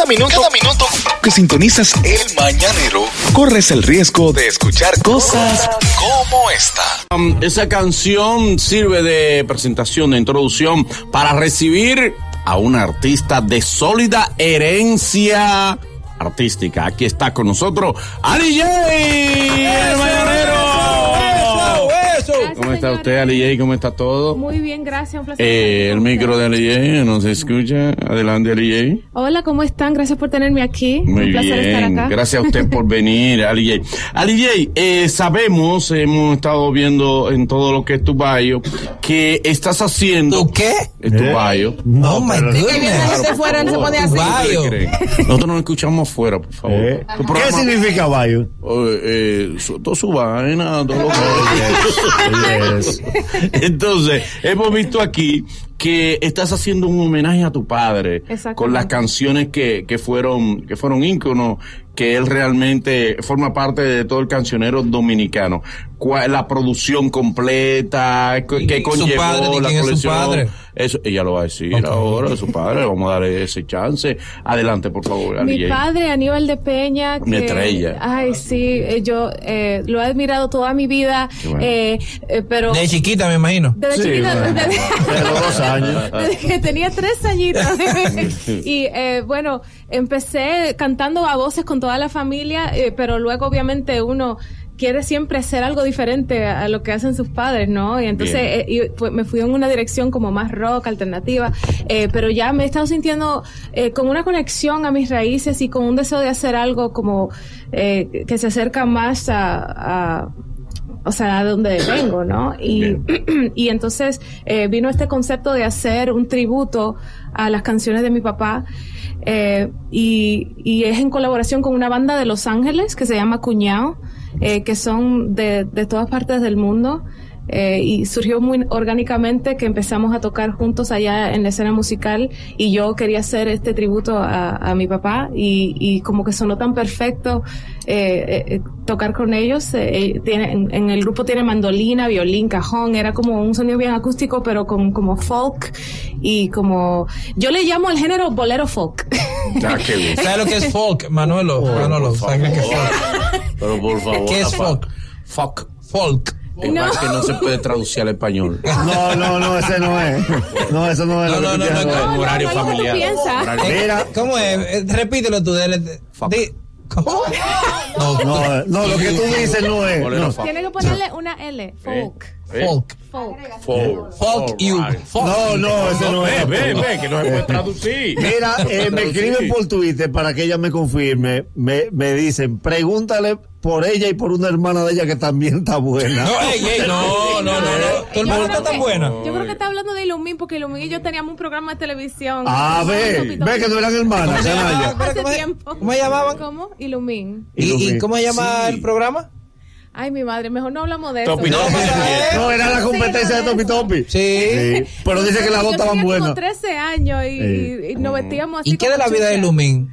Cada minuto, cada minuto que sintonizas el mañanero, corres el riesgo de escuchar cosas como esta. Um, esa canción sirve de presentación, de introducción para recibir a una artista de sólida herencia artística. Aquí está con nosotros Ali J, el mañanero. ¿Cómo está usted, Ali J? ¿Cómo está todo? Muy bien, gracias. Un placer. Eh, estar el micro de ustedes. Ali J no se escucha. Adelante, Ali J. Hola, ¿cómo están? Gracias por tenerme aquí. Muy Un placer estar bien, acá. gracias a usted por venir, Ali J. Ali J, eh, sabemos, hemos estado viendo en todo lo que es tu bio, que estás haciendo... ¿Tu qué? Es tu bio. No, my viene goodness. desde fuera, no se pone así. Bayo. ¿Ustedes creen? Nosotros nos escuchamos afuera, por favor. Eh, ¿Qué significa Bayo? Eh, eh, su- todo su vaina, todo lo que... Yes. Entonces, hemos visto aquí que estás haciendo un homenaje a tu padre con las canciones que, que fueron que fueron íconos, que él realmente forma parte de todo el cancionero dominicano. ¿Cuál, la producción completa, ¿qué, ¿Y qué su conllevó la quién es su colección? Eso, ella lo va a decir Ok. ahora, su padre, vamos a darle ese chance. Adelante, por favor, Mi padre, Aníbal de Peña. Una que- estrella. Ay, sí, eh, yo eh, lo he admirado toda mi vida, bueno. eh, eh, pero... De chiquita, me imagino. Desde Sí, chiquita, bueno. desde- De dos años. desde que tenía tres añitos. y eh, bueno, empecé cantando a voces con toda la familia, eh, pero luego obviamente uno quiere siempre hacer algo diferente a, lo que hacen sus padres, ¿no? Y entonces eh, y, pues, me fui en una dirección como más rock, alternativa, eh, pero ya me he estado sintiendo eh, con una conexión a mis raíces y con un deseo de hacer algo como eh, que se acerca más a- a o sea, a donde vengo, ¿no? Y, y entonces eh, vino este concepto de hacer un tributo a las canciones de mi papá eh, y, y es en colaboración con una banda de Los Ángeles que se llama Cuñao, eh, que son de, de todas partes del mundo. eh, y surgió muy orgánicamente que empezamos a tocar juntos allá en la escena musical y yo quería hacer este tributo a, a mi papá y, y como que sonó tan perfecto eh, eh, eh, tocar con ellos. eh, tiene, en, en el grupo tiene mandolina, violín, cajón, era como un sonido bien acústico, pero con como folk y como yo le llamo el género bolero folk. Ah, qué bien. ¿Sabes lo que es folk, Manolo? Manolo, ¿sabes lo que es folk? Pero por favor. ¿Qué es folk? Fuck. Folk. Es No. más que no se puede traducir al español. No, no, no, ese no es. No, eso no es No, lo no, que no, no, no. no, horario familiar. Eh, Mira. ¿Cómo es? Eh, Repítelo tú. dele- Fuck. di- ¿Cómo? No, No, no, lo que tú dices no es. Tiene que ponerle una L, folk. Eh, folk. Folk. Folk. Fuck you. No, no, ese no es. ve, ve, que no se puede traducir. Mira, eh, me escriben por Twitter para que ella me confirme. Me, me dicen, pregúntale por ella y por una hermana de ella que también está buena. No, ey, ey, no, no, no, no. Tu hermana está tan buena. Yo creo que está hablando de Ilumín porque Ilumín y yo teníamos un programa de televisión. Ah, ve, Topito. ve que no eran hermanas, ¿Cómo se llamaban? ¿Cómo? Ilumín. ¿Y, cómo se llama el programa? Ay, mi madre, mejor no hablamos de eso. Topi, No, Topi. No, era la competencia de Topi Topi. Sí. Sí, Pero dice que las dos estaban buenas. como 13 años y, Sí. y nos vestíamos así. ¿Y qué de la vida de? Ilumín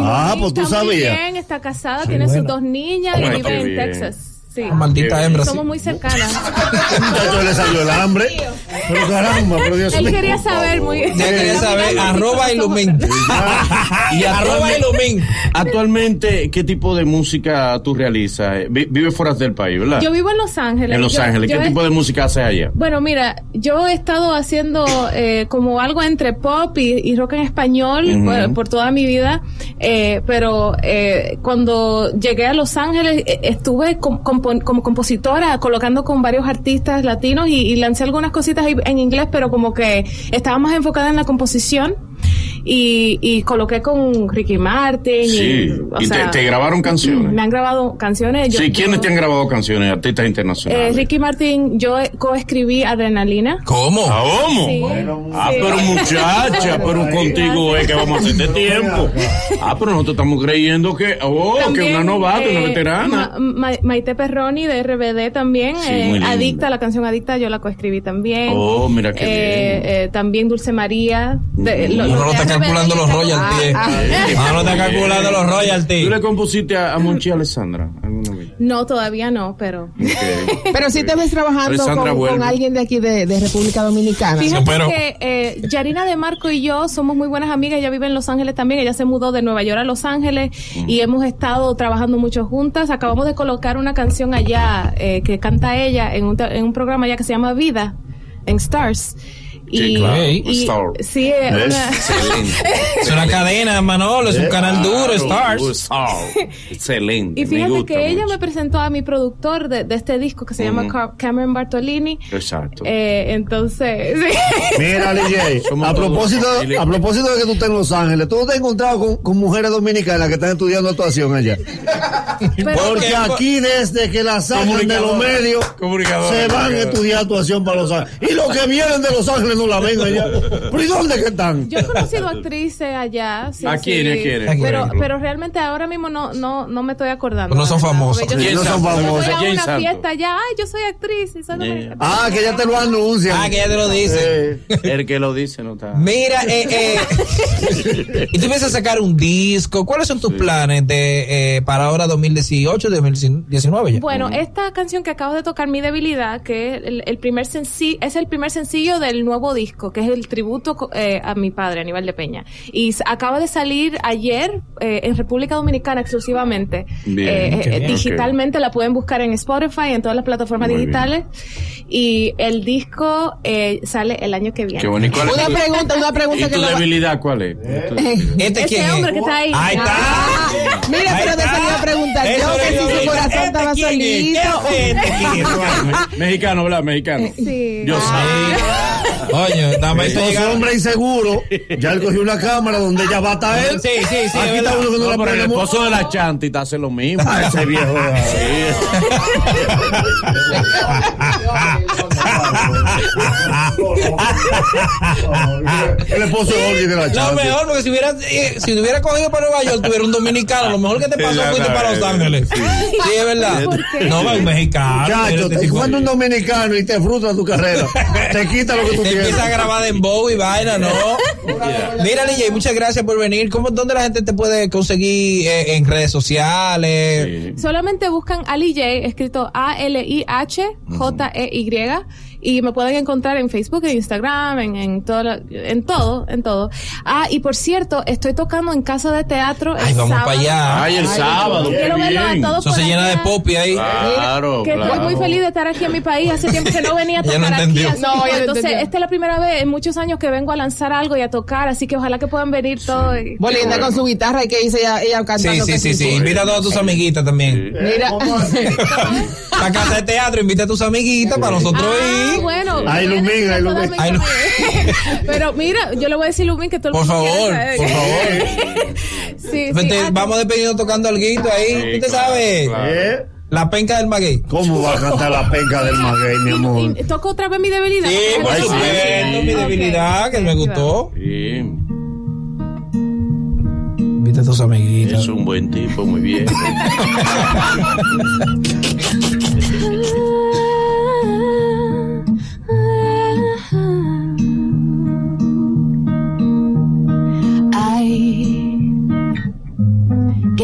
Ah, pues tú sabías. bien, está casada, tiene sus dos niñas y vive en. Texas. Sí. Maldita hembra. sí. Somos muy cercanas. Muchacho le salió el hambre. Pero caramba, pero Dios Él mío. quería saber muy Ya quería saber, arroba Ilumin. Y arroba Ilumin. actualmente, ¿qué tipo de música tú realizas? Eh, vi- Vives fuera del país, ¿verdad? Yo vivo en Los Ángeles. en Los Yo- Ángeles. ¿Qué tipo de música haces allá? Bueno, mira, yo he estado haciendo eh, como algo entre pop y, y rock en español Ujú. por, por toda mi vida, eh, pero eh, cuando llegué a Los Ángeles eh, estuve com- como compositora colocando con varios artistas latinos y, y lancé algunas cositas en inglés, pero como que estaba más enfocada en la composición y, y coloqué con Ricky Martin. Sí. Y, o ¿Y te- sea, te grabaron canciones? Me han grabado canciones. yo- sí, ¿quiénes yo- te han grabado canciones? Artistas eh, internacionales. Ricky Martin, yo coescribí Adrenalina. ¿Cómo? ¿Ah, ¿Cómo? Sí. Ah, Sí. pero muchacha, pero contigo es que vamos a hacer de tiempo. Ah, pero nosotros estamos creyendo que, oh, que También, una novata, una eh, veterana. Ma- Ma- Maite Perroni de RBD también. Sí, eh. Adicta, la canción Adicta, yo la coescribí también. Oh, mira qué Eh, bien. eh, también Dulce María. De, lo- Uno lo no está RBD calculando los royalties. Ah, ah. Ah, no está calculando los ¿Tú royalties. le compusiste a, a Monchi Alessandra alguna vez? No, todavía no, pero... Ok. Pero sí te ves trabajando con, alguien de aquí de, de República Dominicana. Fíjate pero- que eh, Yarina de Marco y yo somos muy buenas amigas. Ella vive en Los Ángeles también. Ella se mudó de Nueva York a Los Ángeles y hemos estado trabajando mucho juntas. Acabamos de colocar una canción allá eh, que canta ella en un, en un programa allá que se llama Vida en Stars. Sí, claro, y- Star. sí, eh, una- Excelente. Es una cadena, Manolo, es un canal duro, Stars. Star. Excelente. Y fíjate me gusta que ella me presentó a mi productor de, de este disco que se llama Cameron Bartolini. Exacto. Eh, entonces, sí. Mira, DJ, a propósito, a propósito de que tú estás en Los Ángeles, tú no te has encontrado con, con mujeres dominicanas que están estudiando actuación allá. Pero- Porque aquí desde que la sacan de los medios, se van a estudiar actuación para Los Ángeles. Y los que vienen de Los Ángeles no la ven allá. ¿Pero y dónde que están? Yo he conocido actrices allá. sí, ¿A sí. quiénes, quiénes, por Pero, pero realmente ahora mismo no, no, no me estoy acordando. No son famosas. yo no son Santos. famosas. Voy a una fiesta allá, ay, yo soy actriz. y soy dominicana. Ah, que ya te lo anuncian. Ah, que ya te lo dice. Eh, El que lo dice no está. Mira, eh, eh, y tú piensas sacar un disco. ¿Cuáles son tus planes de eh, para ahora 2018, 2019 ya? Bueno, esta canción que acabo de tocar, Mi Debilidad, que es el, el primer sencillo, es el primer sencillo del nuevo disco, que es el tributo eh, a mi padre, Aníbal de Peña. Y acaba de salir ayer eh, en República Dominicana exclusivamente. Bien, Eh, eh, digitalmente la pueden buscar en Spotify, en todas las plataformas Muy digitales. Y el disco eh, sale el año que viene. Qué bonito. ¿Cuál es Una tu- pregunta, una pregunta ¿Y que tu va- debilidad cuál es? ¿Este Ese quién hombre es? que está ahí. Ahí está. Ah, mira, Ahí pero le iba a preguntar yo, que si a su corazón estaba ¿Este quién es? ¿Qué solito. este? Mexicano, ¿verdad? Mexicano. Sí. Yo sé. Esto Entonces, llegar. hombre inseguro, ya él cogió una cámara donde ya va a estar él. Sí, sí, sí, Aquí es está uno que no, No, la pero el esposo de la chantita hace lo mismo. Ah, ese viejo. El esposo de Olga de la Lo mejor, porque si hubiera, eh, si te hubiera cogido para Nueva York, tuviera un dominicano. Lo mejor que te pasó Sí, fuiste para Los la- Ángeles. Sí, es verdad. No, un mexicano. Muchacho, Este te encuentra un dominicano y te frustra tu carrera. Te quita lo que tú Te tienes. empieza a grabar en Bow y vaina, ¿no? Mira, DJ, muchas gracias por venir. ¿Cómo, ¿Dónde la gente te puede conseguir eh, en redes sociales? Sí. Solamente buscan Ali J, escrito A-L-I-H-J-E-Y, y me pueden encontrar en Facebook, en Instagram, en, en, todo, la- en todo, en todo. Ah, y por cierto, estoy tocando en casa de teatro. el Ay, vamos sábado. para allá. Ay, el Ay, sábado. Quiero verlo a todos Eso por se llena de allá. popi ahí. Claro, Que claro. estoy muy feliz de estar aquí en mi país. Hace tiempo que no venía a Ella no tocar aquí. así No, no entonces, entendió. esta es la primera vez en muchos años que vengo a lanzar algo y a tocar, así que ojalá que puedan venir todos. y- Bolinda con su guitarra y que dice ella, ella Sí, cantando. sí, que sí, sí. Invita a todas tus amiguitas también. Mira, La casa de teatro, invita a tus amiguitas para nosotros Ah, ir. bueno. Ay, Lumín, ay, Lumín. Ay. Pero mira, yo le voy a decir Lumín que todo el Por mundo favor, quiere por favor. sí, sí. Ah, vamos dependiendo tocando algo ahí. Sí, ¿Usted claro, sabe? claro. ¿Eh? La penca del maguey. ¿Cómo va a cantar la penca del maguey, mi amor? toco otra vez mi debilidad. Sí, por Ay, sí, supuesto, mi debilidad, que me gustó. Sí, Invita a tus amiguitas. es un buen tipo, muy bien.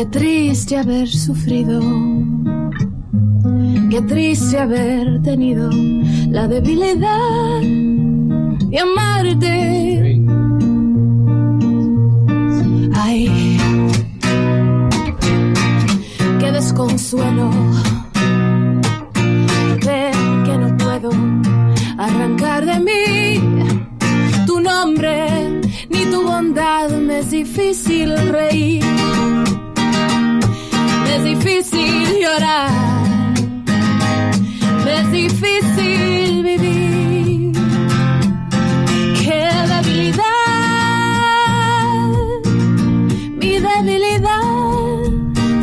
qué triste haber sufrido, qué triste haber tenido la debilidad de amarte. Me es difícil vivir qué debilidad mi debilidad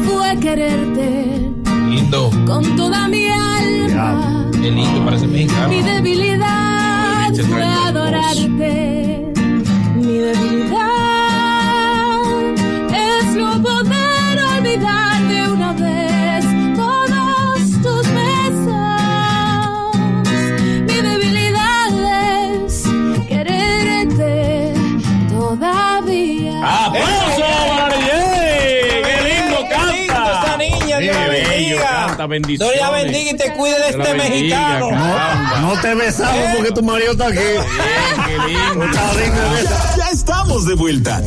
fue quererte Lindo. con toda mi alma Qué lindo, parece mexicano. mi debilidad fue adorarte. ¡Aplauso para! ¡Qué lindo Qué lindo canta! esta niña, ¡Qué Dios la bendiga. canta! Dios la bendiga y te cuide de este mexicano. No te besamos porque tu marido está aquí. Bien, qué lindo. Ya estamos de vuelta.